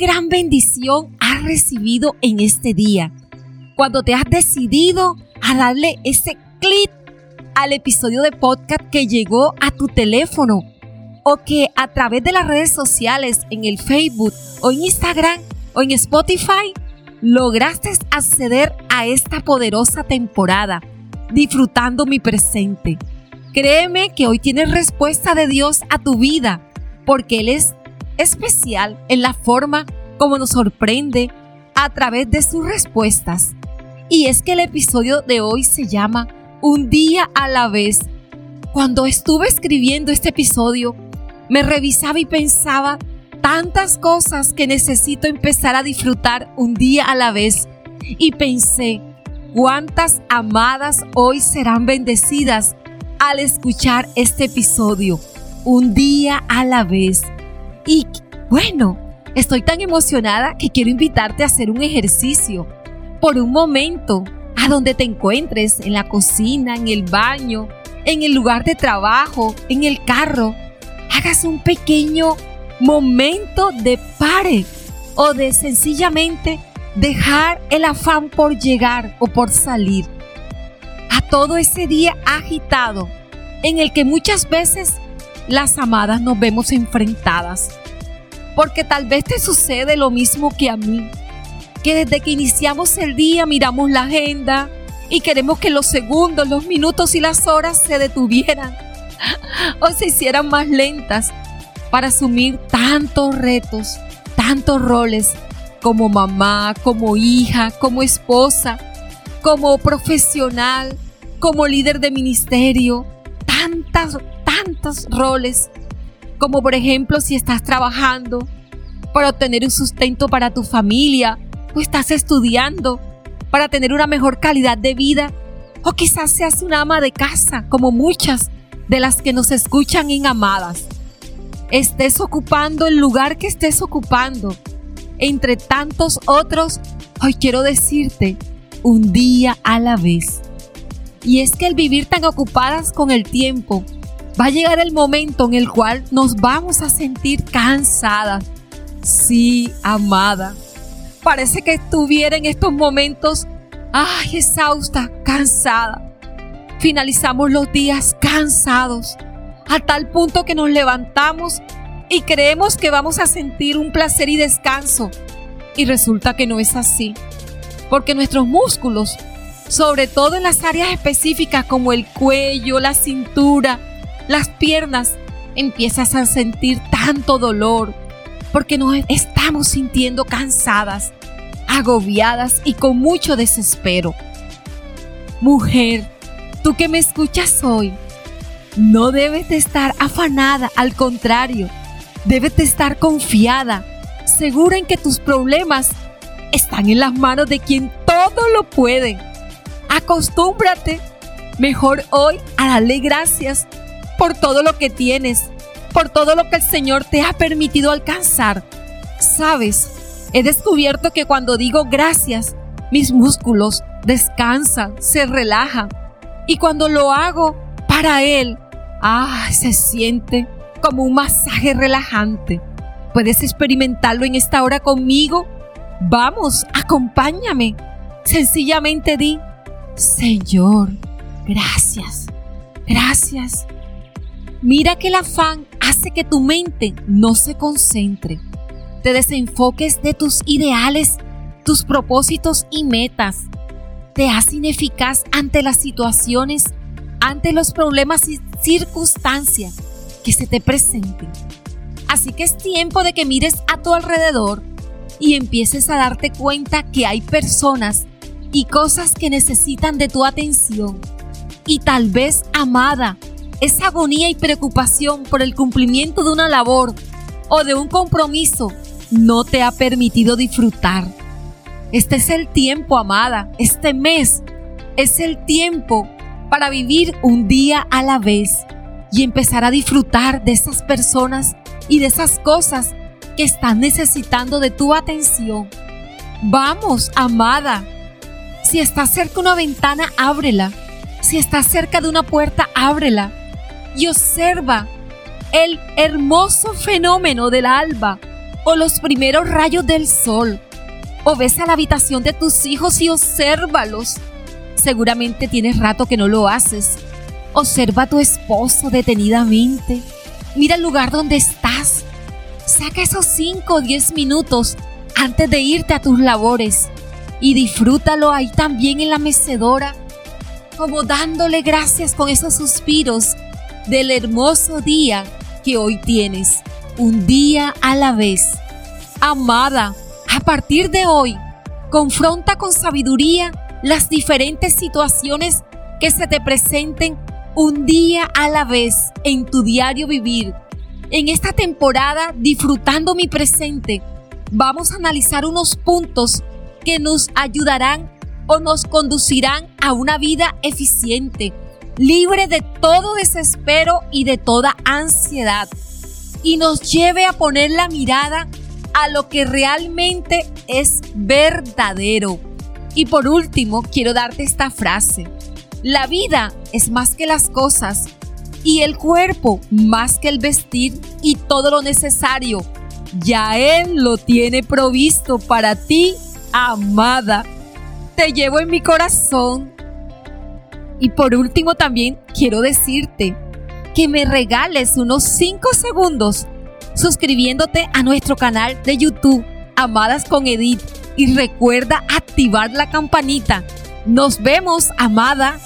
gran bendición has recibido en este día. Cuando te has decidido a darle ese clic al episodio de podcast que llegó a tu teléfono o que a través de las redes sociales, en el Facebook o en Instagram o en Spotify, lograste acceder a esta poderosa temporada, disfrutando mi presente. Créeme que hoy tienes respuesta de Dios a tu vida, porque Él es especial en la forma como nos sorprende a través de sus respuestas. Y es que el episodio de hoy se llama Un día a la vez. Cuando estuve escribiendo este episodio, me revisaba y pensaba tantas cosas que necesito empezar a disfrutar un día a la vez. Y pensé, cuántas amadas hoy serán bendecidas al escuchar este episodio, un día a la vez. Y bueno, estoy tan emocionada que quiero invitarte a hacer un ejercicio por un momento a donde te encuentres, en la cocina, en el baño, en el lugar de trabajo, en el carro. Hagas un pequeño momento de pare o de sencillamente dejar el afán por llegar o por salir a todo ese día agitado en el que muchas veces las amadas nos vemos enfrentadas. Porque tal vez te sucede lo mismo que a mí, que desde que iniciamos el día miramos la agenda y queremos que los segundos, los minutos y las horas se detuvieran o se hicieran más lentas para asumir tantos retos, tantos roles como mamá, como hija, como esposa, como profesional, como líder de ministerio, tantas, roles, como por ejemplo si estás trabajando para obtener un sustento para tu familia, o estás estudiando para tener una mejor calidad de vida, o quizás seas una ama de casa, como muchas de las que nos escuchan en Amadas. Estés ocupando el lugar que estés ocupando, entre tantos otros, hoy quiero decirte, un día a la vez. Y es que el vivir tan ocupadas con el tiempo, va a llegar el momento en el cual nos vamos a sentir cansadas. Sí, amada. Parece que estuviera en estos momentos, ay, exhausta, cansada. Finalizamos los días cansados, a tal punto que nos levantamos y creemos que vamos a sentir un placer y descanso. Y resulta que no es así, porque nuestros músculos sobre todo en las áreas específicas como el cuello, la cintura, las piernas, empiezas a sentir tanto dolor porque nos estamos sintiendo cansadas, agobiadas y con mucho desespero. Mujer, tú que me escuchas hoy, no debes de estar afanada, al contrario, debes de estar confiada, segura en que tus problemas están en las manos de quien todo lo puede Acostúmbrate mejor hoy a darle gracias por todo lo que tienes, por todo lo que el Señor te ha permitido alcanzar. Sabes, he descubierto que cuando digo gracias, mis músculos descansan, se relajan. Y cuando lo hago para Él, ah, se siente como un masaje relajante. ¿Puedes experimentarlo en esta hora conmigo? Vamos, acompáñame. Sencillamente di, Señor, gracias, gracias. Mira que el afán hace que tu mente no se concentre, te desenfoques de tus ideales, tus propósitos y metas, te hace ineficaz ante las situaciones, ante los problemas y circunstancias que se te presenten. Así que es tiempo de que mires a tu alrededor y empieces a darte cuenta que hay personas y cosas que necesitan de tu atención. Y tal vez, amada, esa agonía y preocupación por el cumplimiento de una labor o de un compromiso no te ha permitido disfrutar. Este es el tiempo, amada, este mes es el tiempo para vivir un día a la vez y empezar a disfrutar de esas personas y de esas cosas que están necesitando de tu atención. Vamos, amada, si estás cerca de una ventana, ábrela. Si estás cerca de una puerta, ábrela. Y observa el hermoso fenómeno del alba o los primeros rayos del sol, o ves a la habitación de tus hijos y obsérvalos. Seguramente tienes rato que no lo haces. Observa a tu esposo detenidamente. Mira el lugar donde estás. Saca esos 5 o 10 minutos antes de irte a tus labores y disfrútalo ahí también en la mecedora, como dándole gracias con esos suspiros del hermoso día que hoy tienes, un día a la vez. Amada, a partir de hoy, confronta con sabiduría las diferentes situaciones que se te presenten un día a la vez en tu diario vivir. En esta temporada, disfrutando mi presente, vamos a analizar unos puntos que nos ayudarán o nos conducirán a una vida eficiente, libre de todo desespero y de toda ansiedad, y nos lleve a poner la mirada a lo que realmente es verdadero. Y por último, quiero darte esta frase. La vida es más que las cosas y el cuerpo más que el vestir y todo lo necesario. Ya Él lo tiene provisto para ti, amada. Te llevo en mi corazón. Y por último también quiero decirte que me regales unos 5 segundos suscribiéndote a nuestro canal de YouTube, Amadas con Edith. Y recuerda activar la campanita. Nos vemos, amada.